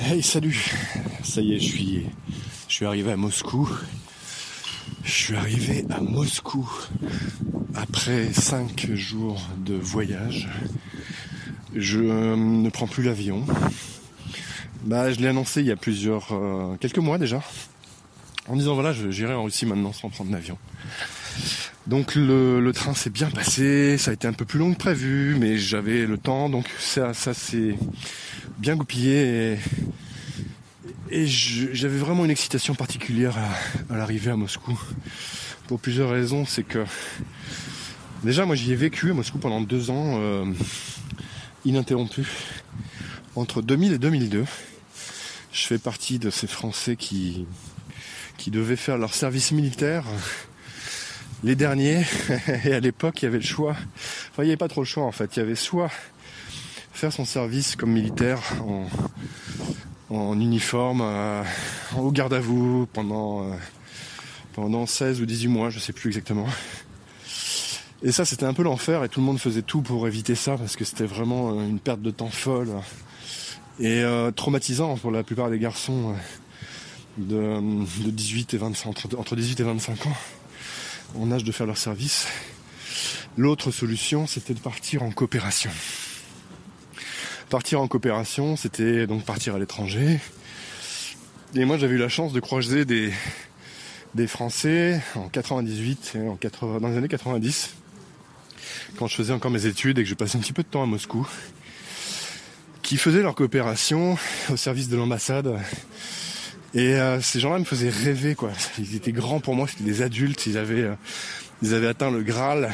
Hey, salut Ça y est, je suis, je arrivé à Moscou. Je suis arrivé à Moscou après 5 jours de voyage. Je euh, ne prends plus l'avion. Bah, je l'ai annoncé il y a plusieurs, euh, quelques mois déjà, en disant voilà, j'irai en Russie maintenant sans prendre l'avion. Donc le, train s'est bien passé, ça a été un peu plus long que prévu, mais j'avais le temps, donc ça, ça s'est bien goupillé et, j'avais vraiment une excitation particulière à, l'arrivée à Moscou. Pour plusieurs raisons, c'est que déjà moi j'y ai vécu à Moscou pendant deux ans euh, ininterrompu entre 2000 et 2002. Je fais partie de ces Français qui qui devaient faire leur service militaire les derniers, et à l'époque, il y avait le choix. Enfin, il n'y avait pas trop le choix en fait. Il y avait soit faire son service comme militaire en, uniforme, euh, au garde à vous pendant, euh, pendant 16 ou 18 mois, je sais plus exactement. Et ça, c'était un peu l'enfer et tout le monde faisait tout pour éviter ça parce que c'était vraiment euh, une perte de temps folle et traumatisant pour la plupart des garçons de, 18 et 25, entre 18 et 25 ans en âge de faire leur service. L'autre solution, c'était de partir en coopération. Partir en coopération, c'était donc partir à l'étranger. Et moi, j'avais eu la chance de croiser des, Français en 98 et en 80, dans les années 90, quand je faisais encore mes études et que je passais un petit peu de temps à Moscou, qui faisaient leur coopération au service de l'ambassade et euh, ces gens-là me faisaient rêver, quoi. Ils étaient grands pour moi, c'était des adultes, ils avaient, euh, ils avaient atteint le Graal,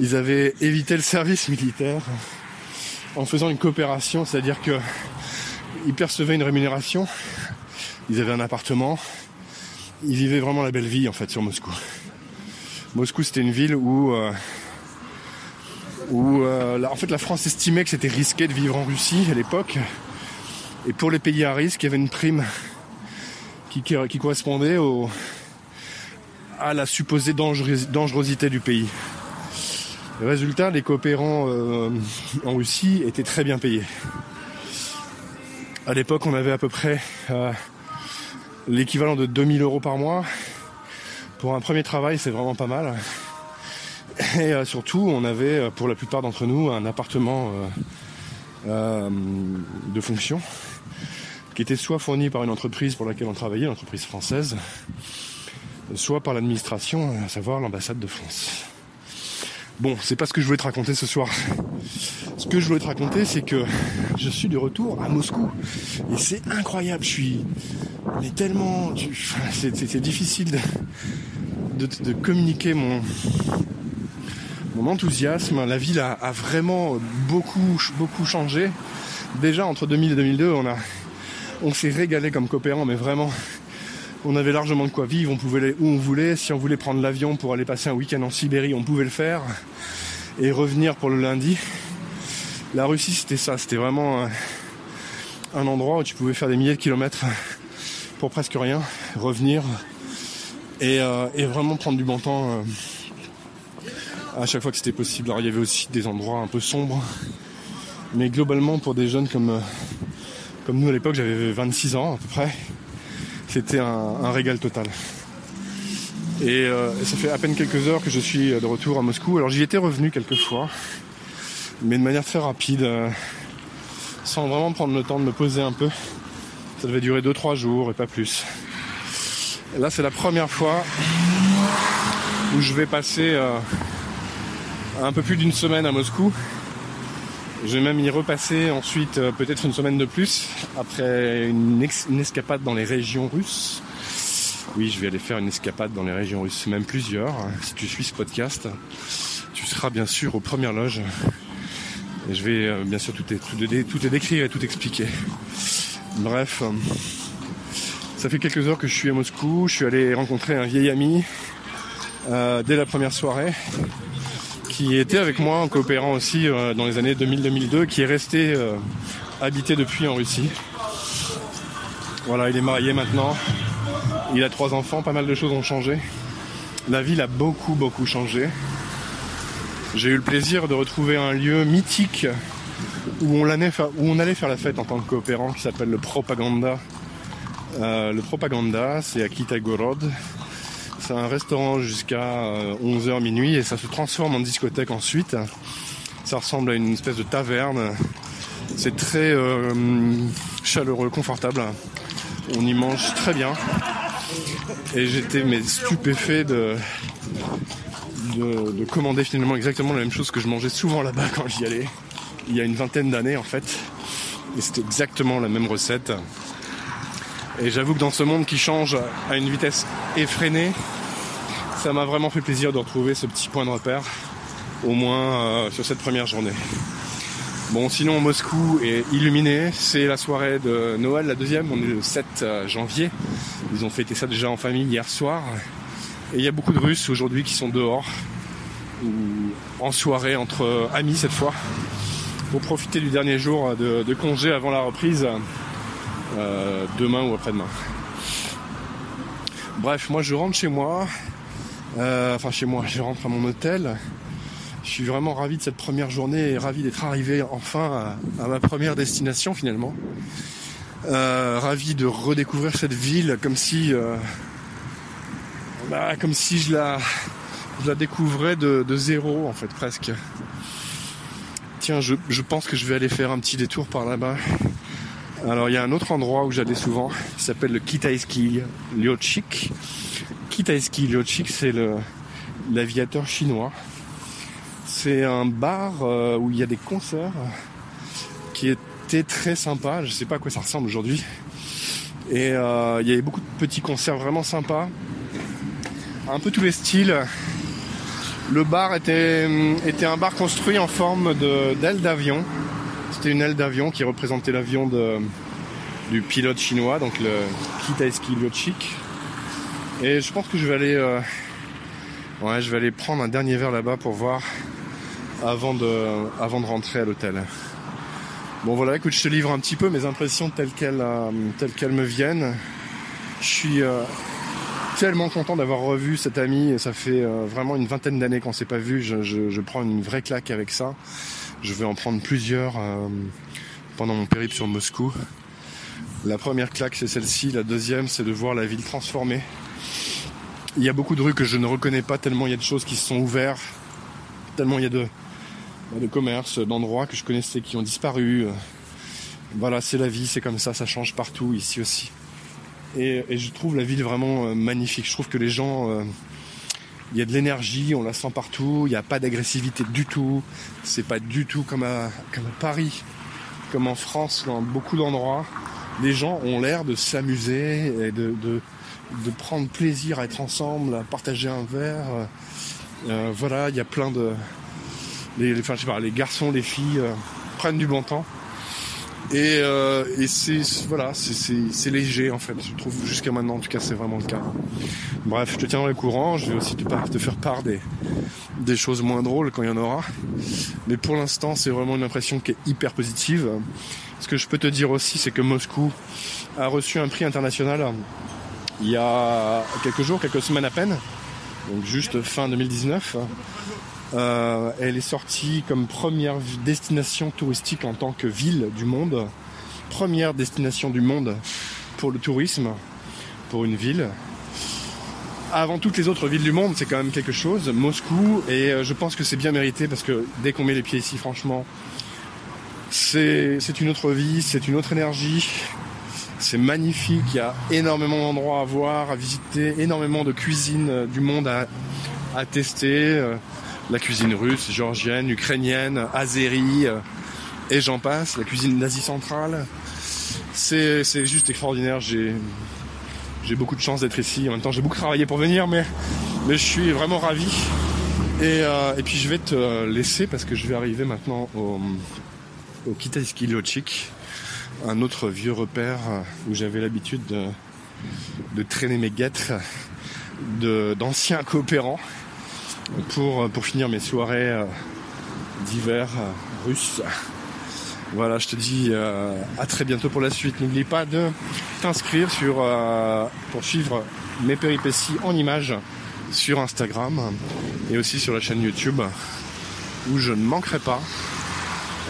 ils avaient évité le service militaire en faisant une coopération, c'est-à-dire que ils percevaient une rémunération, ils avaient un appartement, ils vivaient vraiment la belle vie en fait sur Moscou. Moscou c'était une ville où euh, où en fait la France estimait que c'était risqué de vivre en Russie à l'époque. Et pour les pays à risque, il y avait une prime qui, correspondait au, à la supposée dangerosité du pays. Le résultat, les coopérants euh, en Russie étaient très bien payés. À l'époque, on avait à peu près euh, l'équivalent de 2000 euros par mois. Pour un premier travail, c'est vraiment pas mal. Et euh, surtout, on avait, pour la plupart d'entre nous, un appartement de fonction qui était soit fourni par une entreprise pour laquelle on travaillait, l'entreprise française, soit par l'administration, à savoir l'ambassade de France. Bon, c'est pas ce que je voulais te raconter ce soir. Ce que je voulais te raconter, c'est que je suis de retour à Moscou. Et c'est incroyable, je suis... Tellement... C'est difficile de, communiquer mon, mon enthousiasme. La ville a, a, vraiment beaucoup, beaucoup changé. Déjà, entre 2000 et 2002, on a on s'est régalé comme coopérants, mais vraiment, on avait largement de quoi vivre, on pouvait aller où on voulait. Si on voulait prendre l'avion pour aller passer un week-end en Sibérie, on pouvait le faire et revenir pour le lundi. La Russie, c'était ça, c'était vraiment un, endroit où tu pouvais faire des milliers de kilomètres pour presque rien, revenir et, euh, vraiment prendre du bon temps euh, à chaque fois que c'était possible. Alors il y avait aussi des endroits un peu sombres, mais globalement pour des jeunes comme euh, comme nous à l'époque, j'avais 26 ans à peu près. C'était un, régal total. Et euh, ça fait à peine quelques heures que je suis de retour à Moscou. Alors j'y étais revenu quelques fois, mais de manière très rapide, euh, sans vraiment prendre le temps de me poser un peu. Ça devait durer 2-3 jours et pas plus. là c'est la première fois où je vais passer euh, un peu plus d'une semaine à Moscou. Je vais même y repasser ensuite euh, peut-être une semaine de plus après une, escapade dans les régions russes. Oui, je vais aller faire une escapade dans les régions russes, même plusieurs. Si tu suis ce podcast, tu seras bien sûr aux premières loges. Et je vais euh, bien sûr tout, tout, tout décrire et tout expliquer. Bref, euh, ça fait quelques heures que je suis à Moscou. Je suis allé rencontrer un vieil ami dès la première soirée qui était avec moi en coopérant aussi euh, dans les années 2000-2002, qui est resté euh, habité depuis en Russie. Voilà, il est marié maintenant. Il a trois enfants, pas mal de choses ont changé. La ville a beaucoup beaucoup changé. J'ai eu le plaisir de retrouver un lieu mythique où on, allait faire, la fête en tant que coopérant qui s'appelle le Propaganda. Euh, le Propaganda, c'est à Kitagorod. C'est un restaurant jusqu'à 11h euh, minuit et ça se transforme en discothèque ensuite. Ça ressemble à une espèce de taverne. C'est très euh, chaleureux, confortable. On y mange très bien. Et j'étais stupéfait de, de, commander finalement exactement la même chose que je mangeais souvent là-bas quand j'y allais. Il y a une vingtaine d'années en fait. Et c'était exactement la même recette. Et j'avoue que dans ce monde qui change à une vitesse effrénée, ça m'a vraiment fait plaisir de retrouver ce petit point de repère, au moins euh, sur cette première journée. Bon, sinon Moscou est illuminé, c'est la soirée de Noël, la deuxième, on est le 7 euh, janvier. Ils ont fêté ça déjà en famille hier soir. Et il y a beaucoup de Russes aujourd'hui qui sont dehors, ou en soirée entre amis cette fois, pour profiter du dernier jour de, congé avant la reprise, euh, demain ou après-demain. Bref, moi je rentre chez moi, enfin chez moi, je rentre à mon hôtel. Je suis vraiment ravi de cette première journée et ravi d'être arrivé enfin à, ma première destination finalement. Euh, ravi de redécouvrir cette ville comme si, euh, bah, comme si je la, je la découvrais de, zéro en fait presque. Tiens, je, pense que je vais aller faire un petit détour par là-bas. Alors il y a un autre endroit où j'allais souvent, qui s'appelle le Kitaiski Lyochik. Kitaiski Lyochik, c'est l'aviateur chinois c'est un bar euh, où il y a des concerts qui étaient très sympas. Je sais pas à quoi ça ressemble aujourd'hui. Et euh, il y avait beaucoup de petits concerts vraiment sympas. Un peu tous les styles. Le bar était, était un bar construit en forme d'aile d'avion. C'était une aile d'avion qui représentait l'avion du pilote chinois, donc le Kitaeski Lyochik. Et je pense que je vais aller, euh, je vais aller prendre un dernier verre là-bas pour voir avant de, avant de rentrer à l'hôtel. Bon voilà, écoute, je te livre un petit peu mes impressions telles qu'elles, euh, telles qu'elles me viennent. Je suis euh, tellement content d'avoir revu cet ami. Ça fait vraiment une vingtaine d'années qu'on s'est pas vu. Je, prends une vraie claque avec ça. Je vais en prendre plusieurs pendant mon périple sur Moscou. La première claque, c'est celle-ci. La deuxième, c'est de voir la ville transformée. Il y a beaucoup de rues que je ne reconnais pas tellement il y a de choses qui se sont ouvertes, tellement il y a de, de commerces, d'endroits que je connaissais qui ont disparu. Voilà, c'est la vie, c'est comme ça, ça change partout, ici aussi. Et, je trouve la ville vraiment euh, magnifique. Je trouve que les gens, euh, il y a de l'énergie, on la sent partout, il n'y a pas d'agressivité du tout. C'est pas du tout comme à, comme à Paris, comme en France, dans beaucoup d'endroits. Les gens ont l'air de s'amuser et de, de, prendre plaisir à être ensemble, à partager un verre. Euh, voilà, il y a plein de, les, enfin, je sais pas, les garçons, les filles euh, prennent du bon temps. Et, euh, c'est voilà, c'est léger en fait. Je trouve jusqu'à maintenant, en tout cas, c'est vraiment le cas. Bref, je te tiendrai au courant. Je vais aussi te, te faire part des, des choses moins drôles quand il y en aura. Mais pour l'instant, c'est vraiment une impression qui est hyper positive. Ce que je peux te dire aussi, c'est que Moscou a reçu un prix international il y a quelques jours, quelques semaines à peine, donc juste fin 2019. Euh, elle est sortie comme première destination touristique en tant que ville du monde. Première destination du monde pour le tourisme, pour une ville. Avant toutes les autres villes du monde, c'est quand même quelque chose. Moscou, et euh, je pense que c'est bien mérité parce que dès qu'on met les pieds ici, franchement, c'est une autre vie, c'est une autre énergie. C'est magnifique, il y a énormément d'endroits à voir, à visiter, énormément de cuisine euh, du monde à, à tester la cuisine russe, géorgienne, ukrainienne, azérie, euh, et j'en passe, la cuisine d'Asie centrale. C'est, juste extraordinaire. J'ai, j'ai beaucoup de chance d'être ici. En même temps, j'ai beaucoup travaillé pour venir, mais, mais je suis vraiment ravi. Et, euh, et puis je vais te laisser parce que je vais arriver maintenant au, au Kitaiski Lochik, un autre vieux repère où j'avais l'habitude de, traîner mes guêtres d'anciens coopérants pour, pour finir mes soirées euh, d'hiver euh, russes. Voilà, je te dis euh, à très bientôt pour la suite. N'oublie pas de t'inscrire sur pour suivre mes péripéties en images sur Instagram et aussi sur la chaîne YouTube où je ne manquerai pas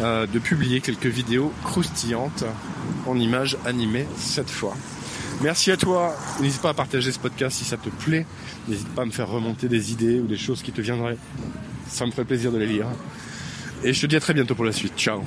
euh, de publier quelques vidéos croustillantes en images animées cette fois. Merci à toi. N'hésite pas à partager ce podcast si ça te plaît. N'hésite pas à me faire remonter des idées ou des choses qui te viendraient. Ça me ferait plaisir de les lire. Et je te dis à très bientôt pour la suite. Ciao